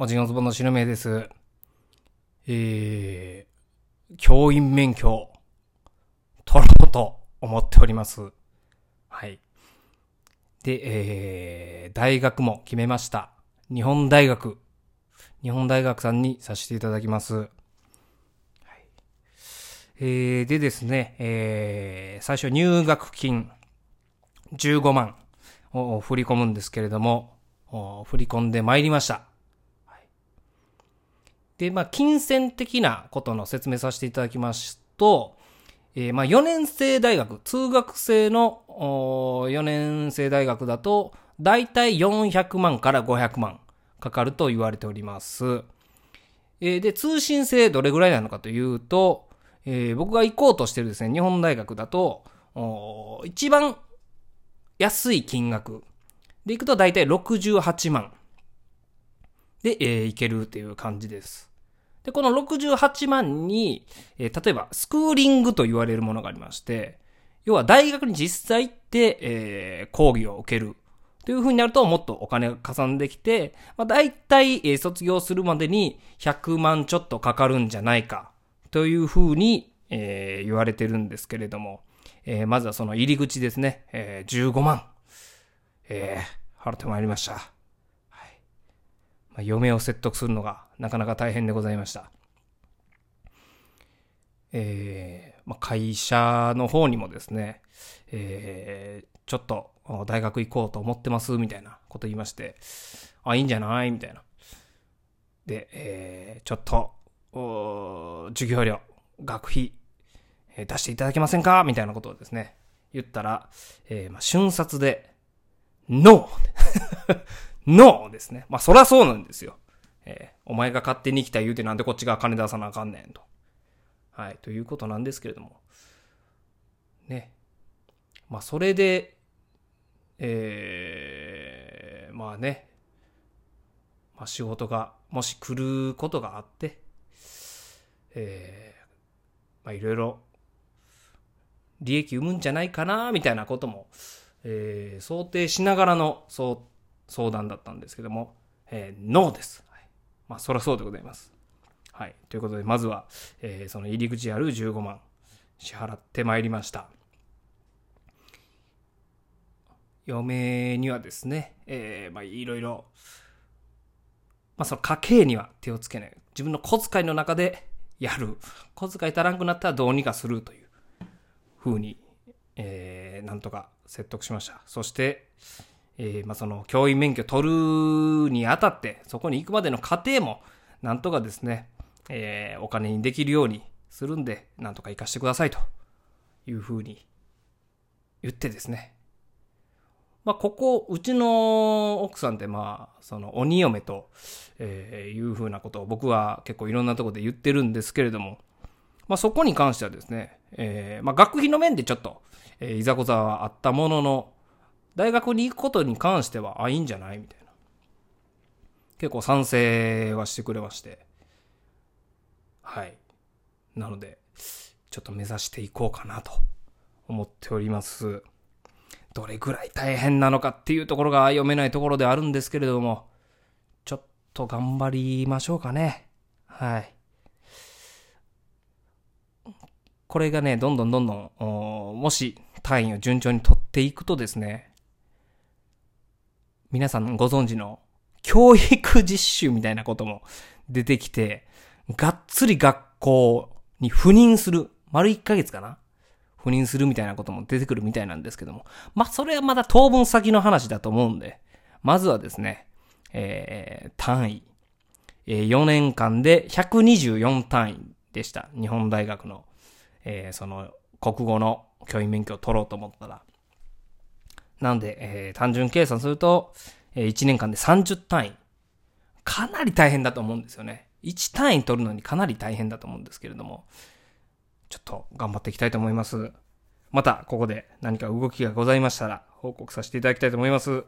おじんおずぼんの白目です。えー、教員免許、取ろうと思っております。はい。で、えー、大学も決めました。日本大学。日本大学さんにさせていただきます。はい、えー、でですね、えー、最初入学金15万を振り込むんですけれども、振り込んで参りました。で、まあ、金銭的なことの説明させていただきますと、えー、まあ、4年生大学、通学生の4年生大学だと、だいたい400万から500万かかると言われております。えー、で、通信制どれぐらいなのかというと、えー、僕が行こうとしてるですね、日本大学だと、一番安い金額で行くとだいたい68万で、えー、行けるっていう感じです。で、この68万に、えー、例えば、スクーリングと言われるものがありまして、要は大学に実際行って、えー、講義を受ける。という風になると、もっとお金が加算できて、まあ、大体、えー、卒業するまでに100万ちょっとかかるんじゃないか、という風に、えー、言われてるんですけれども、えー、まずはその入り口ですね、えー、15万、えー、払ってまいりました。嫁を説得するのがなかなか大変でございました。えー、まあ、会社の方にもですね、えー、ちょっと大学行こうと思ってますみたいなこと言いまして、あ、いいんじゃないみたいな。で、えー、ちょっと、授業料、学費、えー、出していただけませんかみたいなことをですね、言ったら、えー、まあ、瞬殺で、ノーノーですね。まあ、そらそうなんですよ。えー、お前が勝手に来た言うてなんでこっちが金出さなあかんねんと。はい、ということなんですけれども。ね。まあ、それで、えー、まあね、まあ、仕事がもし来ることがあって、えー、まあ、いろいろ利益生むんじゃないかな、みたいなことも、えー、想定しながらの、そう、相談だったんですけども、えー、ノーです。はい、まあ、そらそうでございます。はい。ということで、まずは、えー、その入り口ある15万、支払ってまいりました。嫁にはですね、えー、まあ、いろいろ、まあ、その家計には手をつけない。自分の小遣いの中でやる。小遣い足らんくなったらどうにかするというふうに、えー、なんとか説得しました。そして、えー、まあ、その教員免許取るにあたって、そこに行くまでの過程も、なんとかですね、えー、お金にできるようにするんで、なんとか行かしてくださいというふうに言ってですね。まあ、ここ、うちの奥さんってまあ、その鬼嫁と、え、いうふうなことを僕は結構いろんなとこで言ってるんですけれども、まあ、そこに関してはですね、えー、まあ、学費の面でちょっと、え、いざこざはあったものの、大学に行くことに関しては、あ、いいんじゃない？みたいな。結構賛成はしてくれまして。はい。なので、ちょっと目指していこうかなと思っております。どれぐらい大変なのかっていうところが読めないところであるんですけれども、ちょっと頑張りましょうかね。はい。これがね、どんどんどんどん、もし単位を順調に取っていくとですね、皆さんご存知の教育実習みたいなことも出てきて、がっつり学校に赴任する。丸1ヶ月かな赴任するみたいなことも出てくるみたいなんですけども。まあ、それはまだ当分先の話だと思うんで、まずはですね、えー、単位。えー、4年間で124単位でした。日本大学の、えー、その、国語の教員免許を取ろうと思ったら。なんで、えー、単純計算すると、えー、1年間で30単位。かなり大変だと思うんですよね。1単位取るのにかなり大変だと思うんですけれども、ちょっと頑張っていきたいと思います。また、ここで何か動きがございましたら、報告させていただきたいと思います。